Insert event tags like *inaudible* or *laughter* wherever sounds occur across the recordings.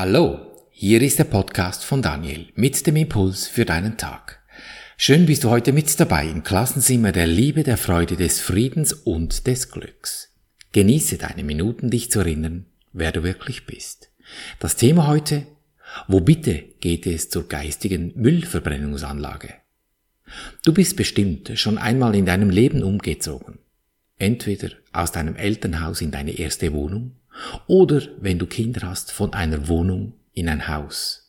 Hallo, hier ist der Podcast von Daniel mit dem Impuls für deinen Tag. Schön bist du heute mit dabei im Klassenzimmer der Liebe, der Freude, des Friedens und des Glücks. Genieße deine Minuten, dich zu erinnern, wer du wirklich bist. Das Thema heute, wo bitte geht es zur geistigen Müllverbrennungsanlage? Du bist bestimmt schon einmal in deinem Leben umgezogen. Entweder aus deinem Elternhaus in deine erste Wohnung oder wenn du Kinder hast, von einer Wohnung in ein Haus.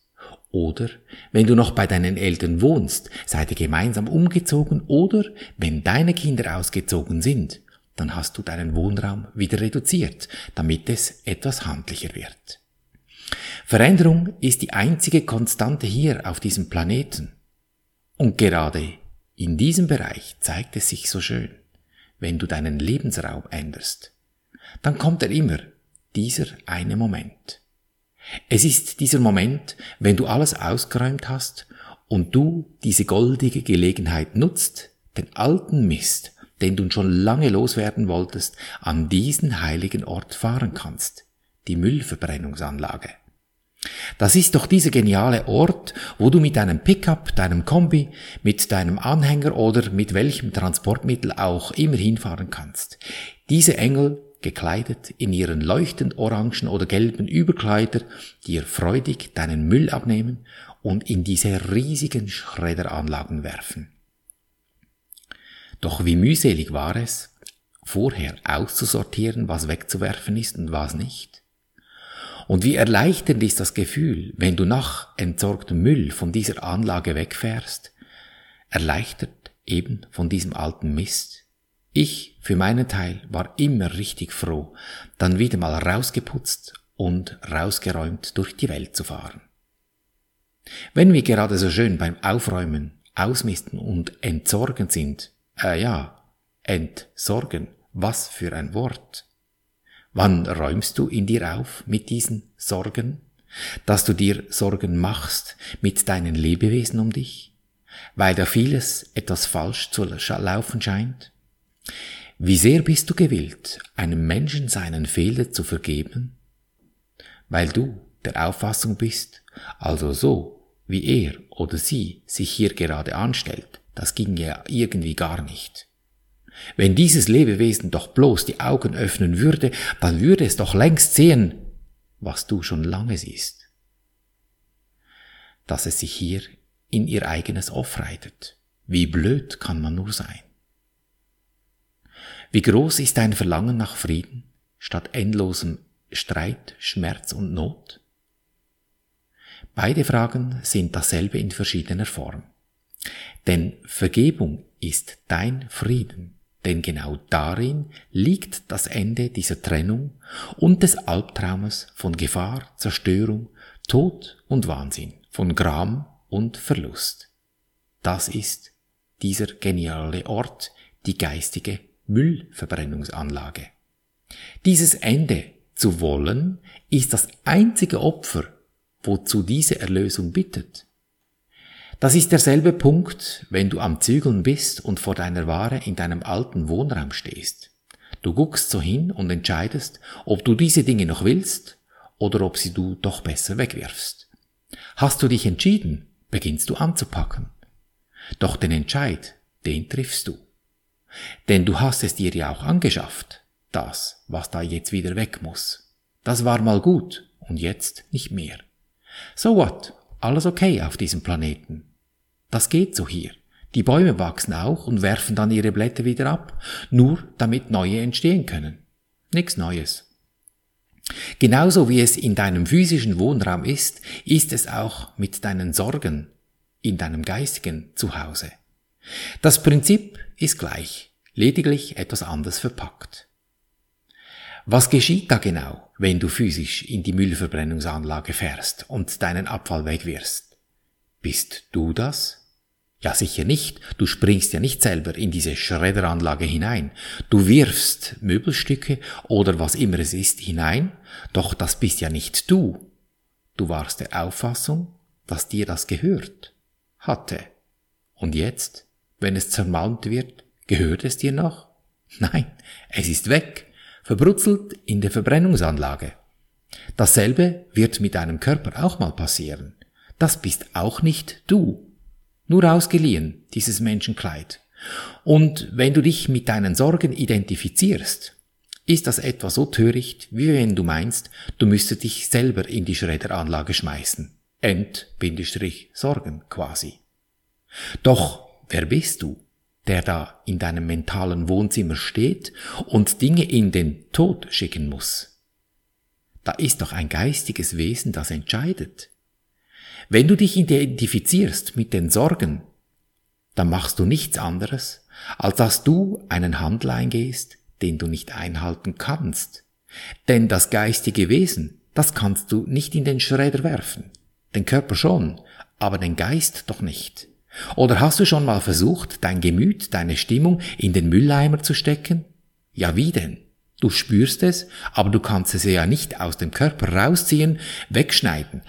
Oder wenn du noch bei deinen Eltern wohnst, seid ihr gemeinsam umgezogen oder wenn deine Kinder ausgezogen sind, dann hast du deinen Wohnraum wieder reduziert, damit es etwas handlicher wird. Veränderung ist die einzige Konstante hier auf diesem Planeten. Und gerade in diesem Bereich zeigt es sich so schön, wenn du deinen Lebensraum änderst. Dann kommt er immer dieser eine Moment. Es ist dieser Moment, wenn du alles ausgeräumt hast und du diese goldige Gelegenheit nutzt, den alten Mist, den du schon lange loswerden wolltest, an diesen heiligen Ort fahren kannst, die Müllverbrennungsanlage. Das ist doch dieser geniale Ort, wo du mit deinem Pickup, deinem Kombi, mit deinem Anhänger oder mit welchem Transportmittel auch immer hinfahren kannst. Diese Engel gekleidet in ihren leuchtend orangen oder gelben Überkleider, dir freudig deinen Müll abnehmen und in diese riesigen Schredderanlagen werfen. Doch wie mühselig war es, vorher auszusortieren, was wegzuwerfen ist und was nicht. Und wie erleichternd ist das Gefühl, wenn du nach entsorgtem Müll von dieser Anlage wegfährst, erleichtert eben von diesem alten Mist, ich für meinen Teil war immer richtig froh, dann wieder mal rausgeputzt und rausgeräumt durch die Welt zu fahren. Wenn wir gerade so schön beim Aufräumen, Ausmisten und Entsorgen sind, äh ja, entsorgen, was für ein Wort. Wann räumst du in dir auf mit diesen Sorgen? Dass du dir Sorgen machst mit deinen Lebewesen um dich? Weil da vieles etwas falsch zu laufen scheint? Wie sehr bist du gewillt, einem Menschen seinen Fehler zu vergeben? Weil du der Auffassung bist, also so, wie er oder sie sich hier gerade anstellt, das ging ja irgendwie gar nicht. Wenn dieses Lebewesen doch bloß die Augen öffnen würde, dann würde es doch längst sehen, was du schon lange siehst. Dass es sich hier in ihr eigenes Off. Wie blöd kann man nur sein? Wie groß ist dein Verlangen nach Frieden statt endlosem Streit, Schmerz und Not? Beide Fragen sind dasselbe in verschiedener Form. Denn Vergebung ist dein Frieden, denn genau darin liegt das Ende dieser Trennung und des Albtraumes von Gefahr, Zerstörung, Tod und Wahnsinn, von Gram und Verlust. Das ist dieser geniale Ort, die geistige Müllverbrennungsanlage. Dieses Ende zu wollen, ist das einzige Opfer, wozu diese Erlösung bittet. Das ist derselbe Punkt, wenn du am Zügeln bist und vor deiner Ware in deinem alten Wohnraum stehst. Du guckst so hin und entscheidest, ob du diese Dinge noch willst oder ob sie du doch besser wegwirfst. Hast du dich entschieden, beginnst du anzupacken. Doch den Entscheid, den triffst du. Denn du hast es dir ja auch angeschafft, das, was da jetzt wieder weg muss. Das war mal gut und jetzt nicht mehr. So what? Alles okay auf diesem Planeten. Das geht so hier. Die Bäume wachsen auch und werfen dann ihre Blätter wieder ab, nur damit neue entstehen können. Nichts Neues. Genauso wie es in deinem physischen Wohnraum ist, ist es auch mit deinen Sorgen in deinem geistigen Zuhause. Das Prinzip ist gleich, lediglich etwas anders verpackt. Was geschieht da genau, wenn du physisch in die Müllverbrennungsanlage fährst und deinen Abfall wegwirfst? Bist du das? Ja, sicher nicht. Du springst ja nicht selber in diese Schredderanlage hinein. Du wirfst Möbelstücke oder was immer es ist hinein, doch das bist ja nicht du. Du warst der Auffassung, dass dir das gehört hatte. Und jetzt wenn es zermalmt wird, gehört es dir noch? Nein, es ist weg, verbrutzelt in der Verbrennungsanlage. Dasselbe wird mit deinem Körper auch mal passieren. Das bist auch nicht du. Nur ausgeliehen, dieses Menschenkleid. Und wenn du dich mit deinen Sorgen identifizierst, ist das etwa so töricht, wie wenn du meinst, du müsstest dich selber in die Schredderanlage schmeißen. End-Sorgen quasi. Doch wer bist du, der da in deinem mentalen Wohnzimmer steht und Dinge in den Tod schicken muss? Da ist doch ein geistiges Wesen, das entscheidet. Wenn du dich identifizierst mit den Sorgen, dann machst du nichts anderes, als dass du einen Handel eingehst, den du nicht einhalten kannst. Denn das geistige Wesen, das kannst du nicht in den Schredder werfen. Den Körper schon, aber den Geist doch nicht. Oder hast du schon mal versucht, dein Gemüt, deine Stimmung in den Mülleimer zu stecken? Ja, wie denn? Du spürst es, aber du kannst es ja nicht aus dem Körper rausziehen, wegschneiden,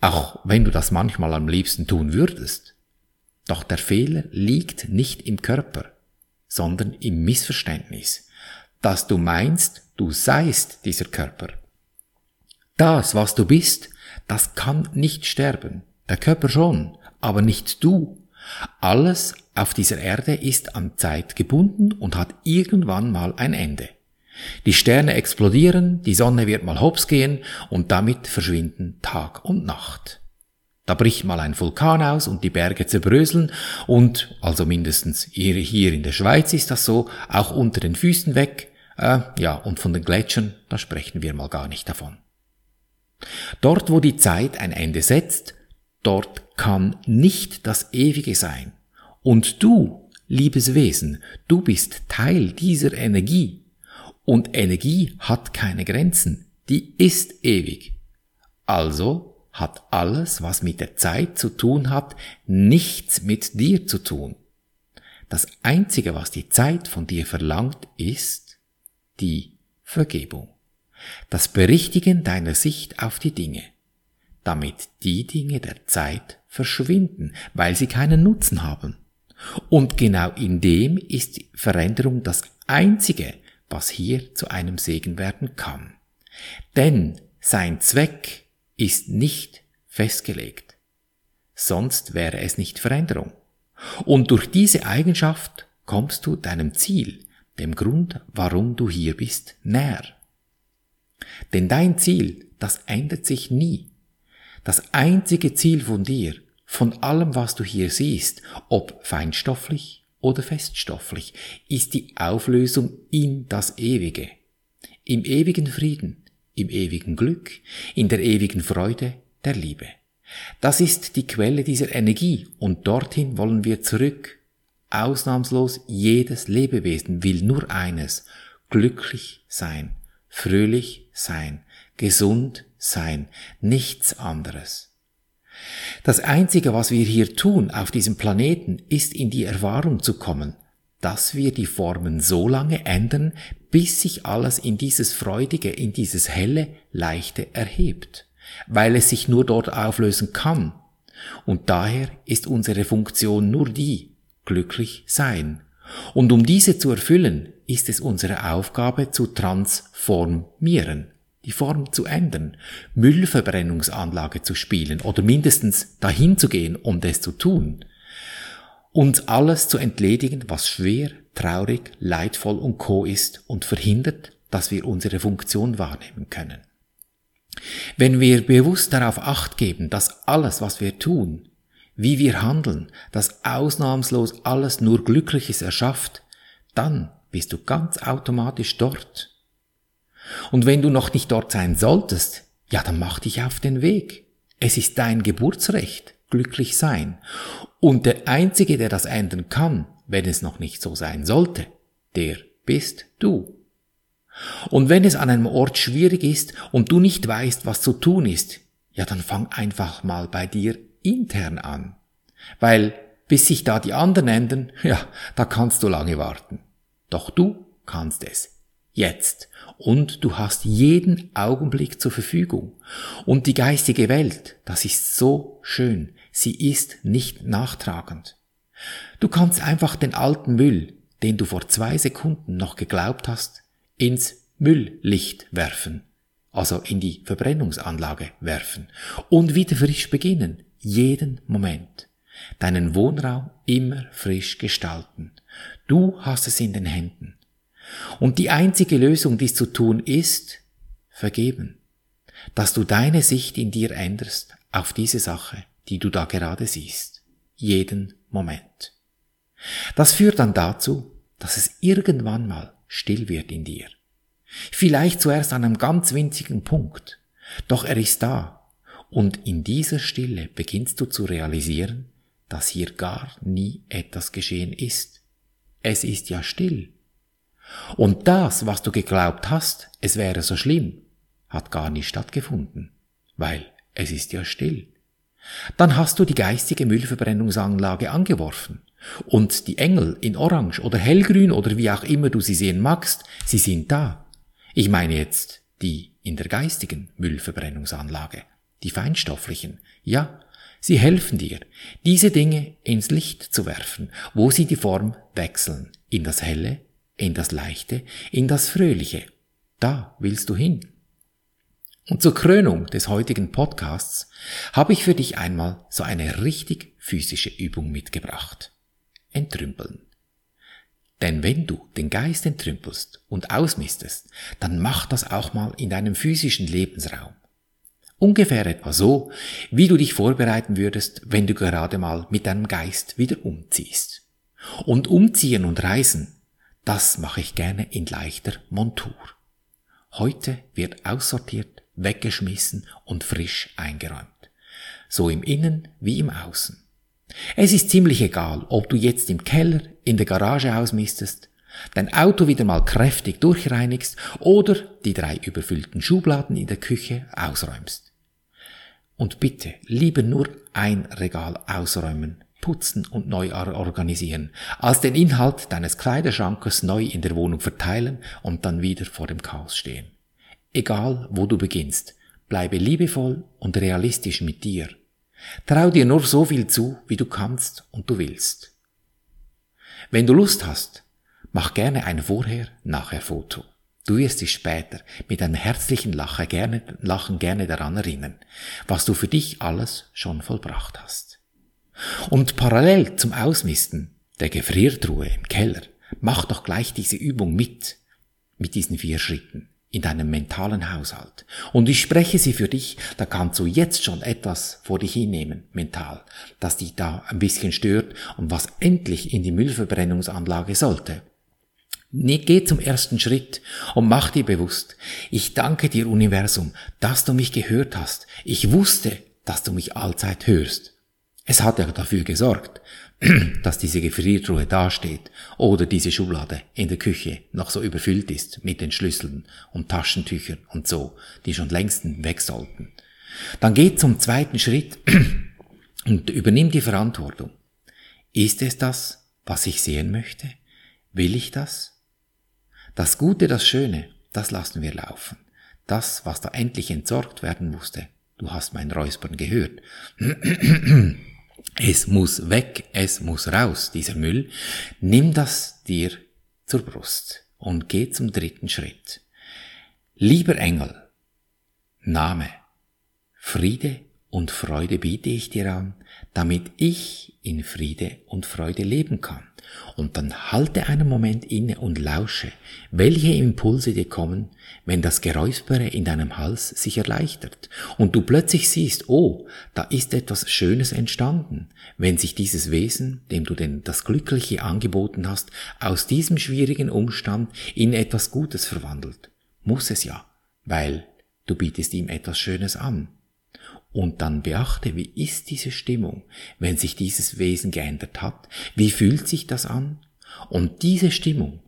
auch wenn du das manchmal am liebsten tun würdest. Doch der Fehler liegt nicht im Körper, sondern im Missverständnis, dass du meinst, du seist dieser Körper. Das, was du bist, das kann nicht sterben. Der Körper schon, aber nicht du. Alles auf dieser Erde ist an Zeit gebunden und hat irgendwann mal ein Ende. Die Sterne explodieren, die Sonne wird mal hops gehen und damit verschwinden Tag und Nacht. Da bricht mal ein Vulkan aus und die Berge zerbröseln und, also mindestens hier, hier in der Schweiz ist das so, auch unter den Füßen weg, äh, ja, und von den Gletschern, da sprechen wir mal gar nicht davon. Dort, wo die Zeit ein Ende setzt, dort kann nicht das Ewige sein. Und du, liebes Wesen, du bist Teil dieser Energie. Und Energie hat keine Grenzen, die ist ewig. Also hat alles, was mit der Zeit zu tun hat, nichts mit dir zu tun. Das Einzige, was die Zeit von dir verlangt, ist die Vergebung. Das Berichtigen deiner Sicht auf die Dinge, damit die Dinge der Zeit verschwinden, weil sie keinen Nutzen haben. Und genau in dem ist die Veränderung das Einzige, was hier zu einem Segen werden kann. Denn sein Zweck ist nicht festgelegt. Sonst wäre es nicht Veränderung. Und durch diese Eigenschaft kommst du deinem Ziel, dem Grund, warum du hier bist, näher. Denn dein Ziel, das ändert sich nie. Das einzige Ziel von dir, von allem, was du hier siehst, ob feinstofflich oder feststofflich, ist die Auflösung in das Ewige. Im ewigen Frieden, im ewigen Glück, in der ewigen Freude der Liebe. Das ist die Quelle dieser Energie und dorthin wollen wir zurück. Ausnahmslos jedes Lebewesen will nur eines, glücklich sein, fröhlich sein, gesund sein, nichts anderes. Das Einzige, was wir hier tun auf diesem Planeten, ist in die Erfahrung zu kommen, dass wir die Formen so lange ändern, bis sich alles in dieses Freudige, in dieses Helle, Leichte erhebt, weil es sich nur dort auflösen kann. Und daher ist unsere Funktion nur die, glücklich sein. Und um diese zu erfüllen, ist es unsere Aufgabe zu transformieren, die Form zu ändern, Müllverbrennungsanlage zu spielen oder mindestens dahin zu gehen, um das zu tun, uns alles zu entledigen, was schwer, traurig, leidvoll und co ist und verhindert, dass wir unsere Funktion wahrnehmen können. Wenn wir bewusst darauf acht geben, dass alles, was wir tun, wie wir handeln, dass ausnahmslos alles nur Glückliches erschafft, dann bist du ganz automatisch dort. Und wenn du noch nicht dort sein solltest, ja, dann mach dich auf den Weg. Es ist dein Geburtsrecht, glücklich sein. Und der Einzige, der das ändern kann, wenn es noch nicht so sein sollte, der bist du. Und wenn es an einem Ort schwierig ist und du nicht weißt, was zu tun ist, ja, dann fang einfach mal bei dir intern an. Weil bis sich da die anderen ändern, *laughs* ja, da kannst du lange warten. Doch du kannst es. Jetzt. Und du hast jeden Augenblick zur Verfügung. Und die geistige Welt, das ist so schön. Sie ist nicht nachtragend. Du kannst einfach den alten Müll, den du vor zwei Sekunden noch geglaubt hast, ins Mülllicht werfen. also in die Verbrennungsanlage werfen und wieder frisch beginnen, jeden Moment. Deinen Wohnraum immer frisch gestalten. Du hast es in den Händen. Und die einzige Lösung, dies zu tun, ist vergeben. Dass du deine Sicht in dir änderst auf diese Sache, die du da gerade siehst. Jeden Moment. Das führt dann dazu, dass es irgendwann mal still wird in dir. Vielleicht zuerst an einem ganz winzigen Punkt, doch er ist da, und in dieser Stille beginnst du zu realisieren, dass hier gar nie etwas geschehen ist. Es ist ja still. Und das, was du geglaubt hast, es wäre so schlimm, hat gar nicht stattgefunden, weil es ist ja still. Dann hast du die geistige Müllverbrennungsanlage angeworfen. Und die Engel in Orange oder Hellgrün oder wie auch immer du sie sehen magst, sie sind da. Ich meine jetzt die in der geistigen Müllverbrennungsanlage, die feinstofflichen. Ja, sie helfen dir, diese Dinge ins Licht zu werfen, wo sie die Form wechseln, in das Helle, in das Leichte, in das Fröhliche. Da willst du hin. Und zur Krönung des heutigen Podcasts habe ich für dich einmal so eine richtig physische Übung mitgebracht. Entrümpeln. Denn wenn du den Geist entrümpelst und ausmistest, dann mach das auch mal in deinem physischen Lebensraum. Ungefähr etwa so, wie du dich vorbereiten würdest, wenn du gerade mal mit deinem Geist wieder umziehst. Und umziehen und reisen, das mache ich gerne in leichter Montur. Heute wird aussortiert weggeschmissen und frisch eingeräumt. So im Innen wie im Außen. Es ist ziemlich egal, ob du jetzt im Keller, in der Garage ausmistest, dein Auto wieder mal kräftig durchreinigst oder die drei überfüllten Schubladen in der Küche ausräumst. Und bitte lieber nur ein Regal ausräumen, putzen und neu organisieren, als den Inhalt deines Kleiderschrankes neu in der Wohnung verteilen und dann wieder vor dem Chaos stehen. Egal, wo du beginnst, bleibe liebevoll und realistisch mit dir. Trau dir nur so viel zu, wie du kannst und du willst. Wenn du Lust hast, mach gerne ein Vorher-Nachher-Foto. Du wirst dich später mit einem herzlichen Lachen gerne, Lachen gerne daran erinnern, was du für dich alles schon vollbracht hast. Und parallel zum Ausmisten der Gefriertruhe im Keller, mach doch gleich diese Übung mit, mit diesen vier Schritten in deinem mentalen Haushalt. Und ich spreche sie für dich, da kannst du jetzt schon etwas vor dich hinnehmen, mental, das dich da ein bisschen stört und was endlich in die Müllverbrennungsanlage sollte. Geh zum ersten Schritt und mach dir bewusst, ich danke dir Universum, dass du mich gehört hast. Ich wusste, dass du mich allzeit hörst. Es hat ja dafür gesorgt, *clears throat* dass diese Gefriertruhe dasteht oder diese Schublade in der Küche noch so überfüllt ist mit den Schlüsseln und Taschentüchern und so, die schon längst weg sollten. Dann geht zum zweiten Schritt *clears throat* und übernimm die Verantwortung. Ist es das, was ich sehen möchte? Will ich das? Das Gute, das Schöne, das lassen wir laufen. Das, was da endlich entsorgt werden musste. Du hast mein Räuspern gehört. *clears throat* Es muss weg, es muss raus, dieser Müll. Nimm das dir zur Brust und geh zum dritten Schritt. Lieber Engel, Name, Friede und Freude biete ich dir an, damit ich in Friede und Freude leben kann. Und dann halte einen Moment inne und lausche, welche Impulse dir kommen, wenn das Geräuspere in deinem Hals sich erleichtert und du plötzlich siehst, oh, da ist etwas Schönes entstanden, wenn sich dieses Wesen, dem du denn das Glückliche angeboten hast, aus diesem schwierigen Umstand in etwas Gutes verwandelt. Muss es ja, weil du bietest ihm etwas Schönes an. Und dann beachte, wie ist diese Stimmung, wenn sich dieses Wesen geändert hat? Wie fühlt sich das an? Und diese Stimmung,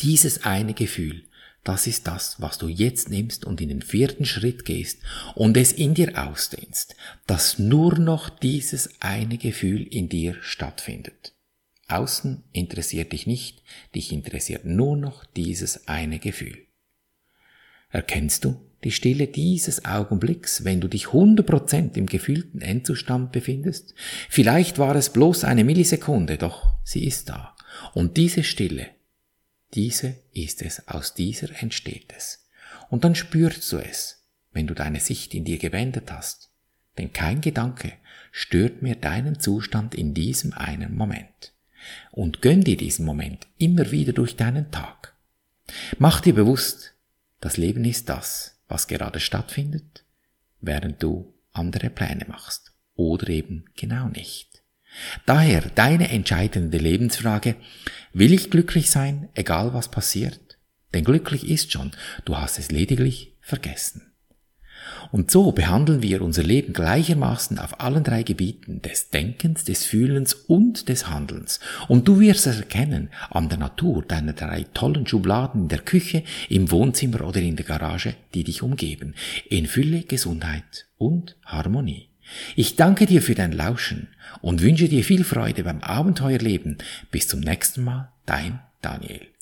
dieses eine Gefühl, das ist das, was du jetzt nimmst und in den vierten Schritt gehst und es in dir ausdehnst, dass nur noch dieses eine Gefühl in dir stattfindet. Außen interessiert dich nicht, dich interessiert nur noch dieses eine Gefühl. Erkennst du, die Stille dieses Augenblicks, wenn du dich 100% im gefühlten Endzustand befindest? Vielleicht war es bloß eine Millisekunde, doch sie ist da. Und diese Stille, diese ist es, aus dieser entsteht es. Und dann spürst du es, wenn du deine Sicht in dir gewendet hast. Denn kein Gedanke stört mir deinen Zustand in diesem einen Moment. Und gönn dir diesen Moment immer wieder durch deinen Tag. Mach dir bewusst, das Leben ist das, was gerade stattfindet, während du andere Pläne machst. Oder eben genau nicht. Daher deine entscheidende Lebensfrage, will ich glücklich sein, egal was passiert? Denn glücklich ist schon, du hast es lediglich vergessen. Und so behandeln wir unser Leben gleichermaßen auf allen drei Gebieten des Denkens, des Fühlens und des Handelns. Und du wirst es erkennen an der Natur deiner drei tollen Schubladen in der Küche, im Wohnzimmer oder in der Garage, die dich umgeben, in Fülle, Gesundheit und Harmonie. Ich danke dir für dein Lauschen und wünsche dir viel Freude beim Abenteuerleben. Bis zum nächsten Mal, dein Daniel.